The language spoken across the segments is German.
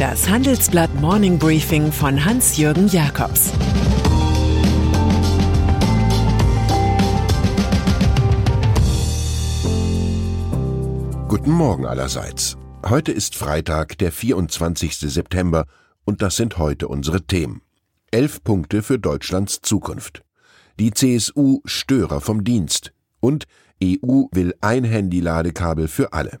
Das Handelsblatt Morning Briefing von Hans-Jürgen Jakobs Guten Morgen allerseits. Heute ist Freitag, der 24. September, und das sind heute unsere Themen. Elf Punkte für Deutschlands Zukunft. Die CSU Störer vom Dienst und EU will ein Handy-Ladekabel für alle.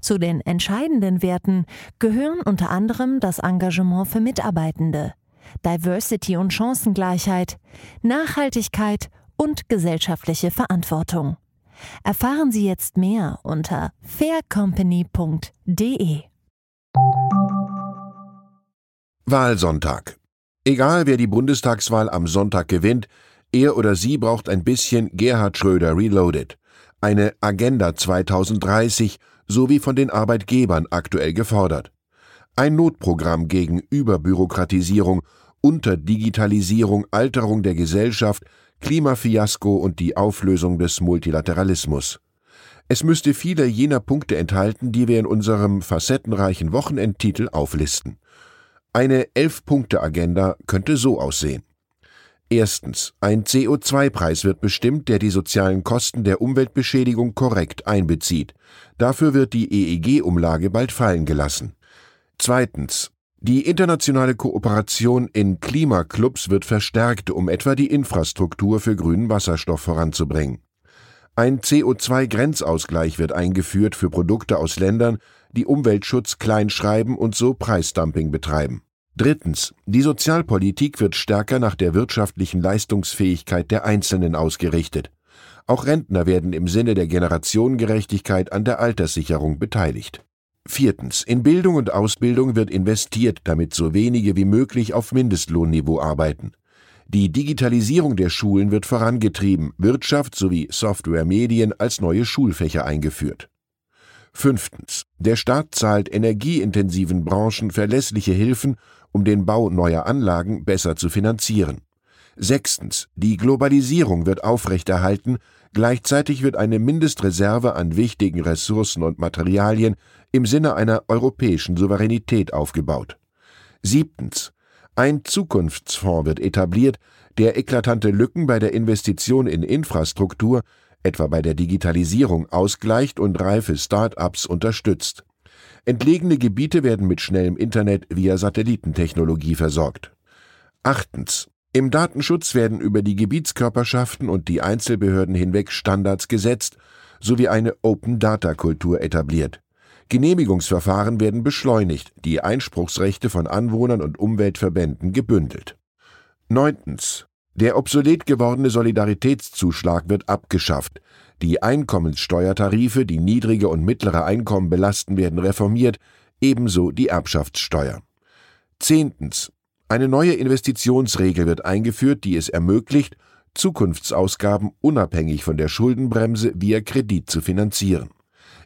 Zu den entscheidenden Werten gehören unter anderem das Engagement für Mitarbeitende, Diversity und Chancengleichheit, Nachhaltigkeit und gesellschaftliche Verantwortung. Erfahren Sie jetzt mehr unter faircompany.de. Wahlsonntag. Egal wer die Bundestagswahl am Sonntag gewinnt, er oder sie braucht ein bisschen Gerhard Schröder Reloaded. Eine Agenda 2030 so wie von den Arbeitgebern aktuell gefordert. Ein Notprogramm gegen Überbürokratisierung, Unterdigitalisierung, Alterung der Gesellschaft, Klimafiasko und die Auflösung des Multilateralismus. Es müsste viele jener Punkte enthalten, die wir in unserem facettenreichen Wochenendtitel auflisten. Eine Elf-Punkte-Agenda könnte so aussehen. Erstens. Ein CO2-Preis wird bestimmt, der die sozialen Kosten der Umweltbeschädigung korrekt einbezieht. Dafür wird die EEG-Umlage bald fallen gelassen. Zweitens. Die internationale Kooperation in Klimaclubs wird verstärkt, um etwa die Infrastruktur für grünen Wasserstoff voranzubringen. Ein CO2-Grenzausgleich wird eingeführt für Produkte aus Ländern, die Umweltschutz kleinschreiben und so Preisdumping betreiben. Drittens. Die Sozialpolitik wird stärker nach der wirtschaftlichen Leistungsfähigkeit der Einzelnen ausgerichtet. Auch Rentner werden im Sinne der Generationengerechtigkeit an der Alterssicherung beteiligt. Viertens. In Bildung und Ausbildung wird investiert, damit so wenige wie möglich auf Mindestlohnniveau arbeiten. Die Digitalisierung der Schulen wird vorangetrieben, Wirtschaft sowie Software Medien als neue Schulfächer eingeführt. Fünftens. Der Staat zahlt energieintensiven Branchen verlässliche Hilfen um den Bau neuer Anlagen besser zu finanzieren. Sechstens. Die Globalisierung wird aufrechterhalten, gleichzeitig wird eine Mindestreserve an wichtigen Ressourcen und Materialien im Sinne einer europäischen Souveränität aufgebaut. Siebtens. Ein Zukunftsfonds wird etabliert, der eklatante Lücken bei der Investition in Infrastruktur, etwa bei der Digitalisierung, ausgleicht und reife Start-ups unterstützt. Entlegene Gebiete werden mit schnellem Internet via Satellitentechnologie versorgt. Achtens. Im Datenschutz werden über die Gebietskörperschaften und die Einzelbehörden hinweg Standards gesetzt sowie eine Open-Data-Kultur etabliert. Genehmigungsverfahren werden beschleunigt, die Einspruchsrechte von Anwohnern und Umweltverbänden gebündelt. Neuntens. Der obsolet gewordene Solidaritätszuschlag wird abgeschafft, die Einkommenssteuertarife, die niedrige und mittlere Einkommen belasten, werden reformiert, ebenso die Erbschaftssteuer. Zehntens. Eine neue Investitionsregel wird eingeführt, die es ermöglicht, Zukunftsausgaben unabhängig von der Schuldenbremse via Kredit zu finanzieren.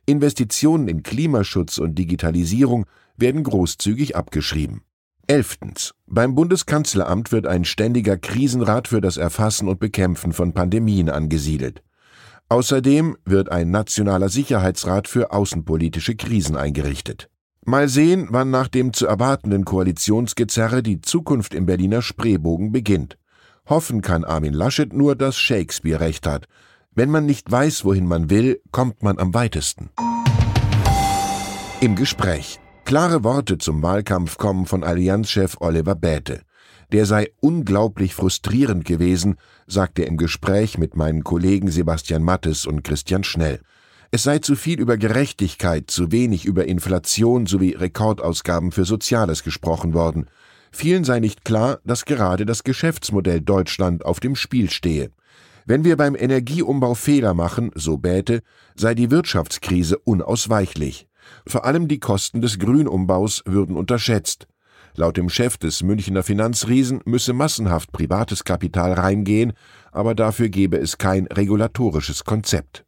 Investitionen in Klimaschutz und Digitalisierung werden großzügig abgeschrieben. Elftens. Beim Bundeskanzleramt wird ein ständiger Krisenrat für das Erfassen und Bekämpfen von Pandemien angesiedelt. Außerdem wird ein nationaler Sicherheitsrat für außenpolitische Krisen eingerichtet. Mal sehen, wann nach dem zu erwartenden Koalitionsgezerre die Zukunft im Berliner Spreebogen beginnt. Hoffen kann Armin Laschet nur, dass Shakespeare recht hat. Wenn man nicht weiß, wohin man will, kommt man am weitesten. Im Gespräch. Klare Worte zum Wahlkampf kommen von Allianzchef Oliver Bäte. Der sei unglaublich frustrierend gewesen, sagt er im Gespräch mit meinen Kollegen Sebastian Mattes und Christian Schnell. Es sei zu viel über Gerechtigkeit, zu wenig über Inflation sowie Rekordausgaben für Soziales gesprochen worden. Vielen sei nicht klar, dass gerade das Geschäftsmodell Deutschland auf dem Spiel stehe. Wenn wir beim Energieumbau Fehler machen, so Bäte, sei die Wirtschaftskrise unausweichlich. Vor allem die Kosten des Grünumbaus würden unterschätzt. Laut dem Chef des Münchner Finanzriesen müsse massenhaft privates Kapital reingehen, aber dafür gebe es kein regulatorisches Konzept.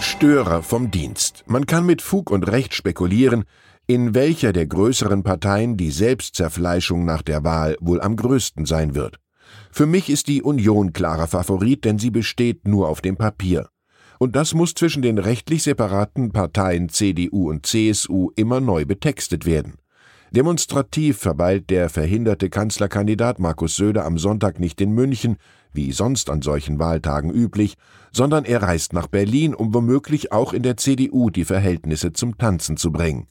Störer vom Dienst. Man kann mit Fug und Recht spekulieren, in welcher der größeren Parteien die Selbstzerfleischung nach der Wahl wohl am größten sein wird. Für mich ist die Union klarer Favorit, denn sie besteht nur auf dem Papier. Und das muss zwischen den rechtlich separaten Parteien CDU und CSU immer neu betextet werden. Demonstrativ verweilt der verhinderte Kanzlerkandidat Markus Söder am Sonntag nicht in München, wie sonst an solchen Wahltagen üblich, sondern er reist nach Berlin, um womöglich auch in der CDU die Verhältnisse zum Tanzen zu bringen.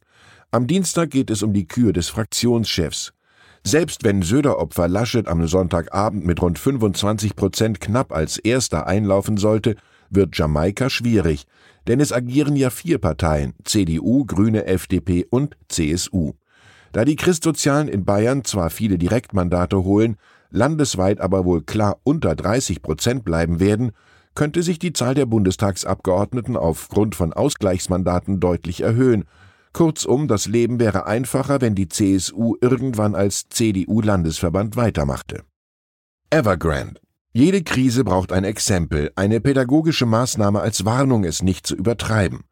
Am Dienstag geht es um die Kür des Fraktionschefs. Selbst wenn Söder-Opfer Laschet am Sonntagabend mit rund 25 Prozent knapp als Erster einlaufen sollte, wird Jamaika schwierig, denn es agieren ja vier Parteien CDU, Grüne, FDP und CSU. Da die Christsozialen in Bayern zwar viele Direktmandate holen, landesweit aber wohl klar unter 30 Prozent bleiben werden, könnte sich die Zahl der Bundestagsabgeordneten aufgrund von Ausgleichsmandaten deutlich erhöhen. Kurzum, das Leben wäre einfacher, wenn die CSU irgendwann als CDU-Landesverband weitermachte. Evergrande jede Krise braucht ein Exempel, eine pädagogische Maßnahme als Warnung, es nicht zu übertreiben.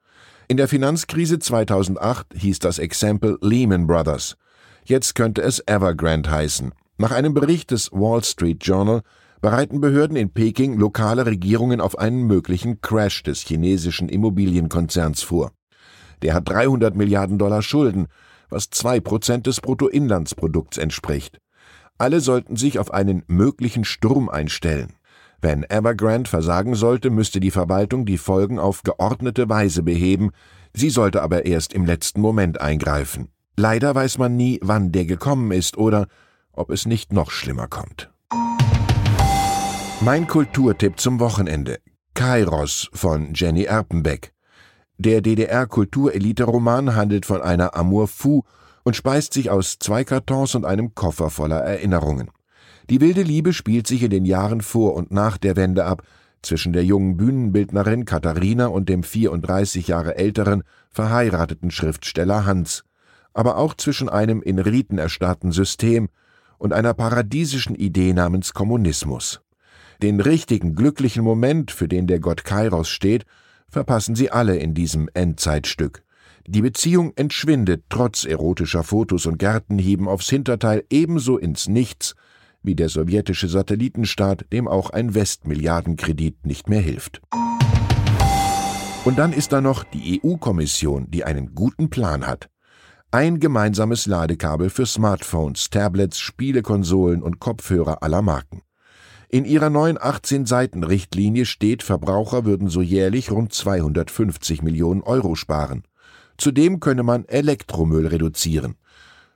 In der Finanzkrise 2008 hieß das Exempel Lehman Brothers. Jetzt könnte es Evergrande heißen. Nach einem Bericht des Wall Street Journal bereiten Behörden in Peking lokale Regierungen auf einen möglichen Crash des chinesischen Immobilienkonzerns vor. Der hat 300 Milliarden Dollar Schulden, was zwei Prozent des Bruttoinlandsprodukts entspricht. Alle sollten sich auf einen möglichen Sturm einstellen. Wenn Evergrande versagen sollte, müsste die Verwaltung die Folgen auf geordnete Weise beheben, sie sollte aber erst im letzten Moment eingreifen. Leider weiß man nie, wann der gekommen ist oder ob es nicht noch schlimmer kommt. Mein Kulturtipp zum Wochenende. Kairos von Jenny Erpenbeck. Der DDR-Kulturelite-Roman handelt von einer Amour fou und speist sich aus zwei Kartons und einem Koffer voller Erinnerungen. Die wilde Liebe spielt sich in den Jahren vor und nach der Wende ab, zwischen der jungen Bühnenbildnerin Katharina und dem 34 Jahre älteren, verheirateten Schriftsteller Hans, aber auch zwischen einem in Riten erstarrten System und einer paradiesischen Idee namens Kommunismus. Den richtigen, glücklichen Moment, für den der Gott Kairos steht, verpassen sie alle in diesem Endzeitstück. Die Beziehung entschwindet trotz erotischer Fotos und Gärtenhieben aufs Hinterteil ebenso ins Nichts wie der sowjetische Satellitenstaat, dem auch ein Westmilliardenkredit nicht mehr hilft. Und dann ist da noch die EU-Kommission, die einen guten Plan hat. Ein gemeinsames Ladekabel für Smartphones, Tablets, Spielekonsolen und Kopfhörer aller Marken. In ihrer neuen 18-Seiten-Richtlinie steht, Verbraucher würden so jährlich rund 250 Millionen Euro sparen. Zudem könne man Elektromüll reduzieren.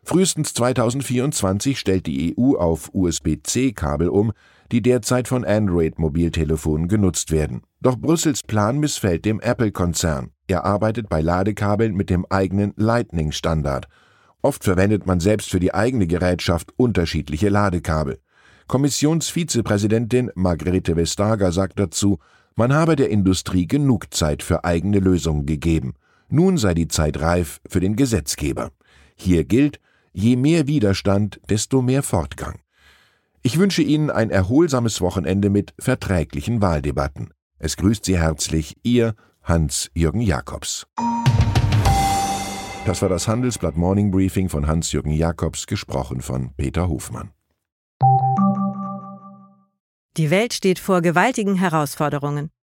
Frühestens 2024 stellt die EU auf USB-C-Kabel um, die derzeit von Android-Mobiltelefonen genutzt werden. Doch Brüssels Plan missfällt dem Apple-Konzern. Er arbeitet bei Ladekabeln mit dem eigenen Lightning-Standard. Oft verwendet man selbst für die eigene Gerätschaft unterschiedliche Ladekabel. Kommissionsvizepräsidentin Margrethe Vestager sagt dazu, man habe der Industrie genug Zeit für eigene Lösungen gegeben. Nun sei die Zeit reif für den Gesetzgeber. Hier gilt, je mehr Widerstand, desto mehr Fortgang. Ich wünsche Ihnen ein erholsames Wochenende mit verträglichen Wahldebatten. Es grüßt Sie herzlich Ihr Hans-Jürgen Jakobs. Das war das Handelsblatt Morning Briefing von Hans-Jürgen Jakobs, gesprochen von Peter Hofmann. Die Welt steht vor gewaltigen Herausforderungen.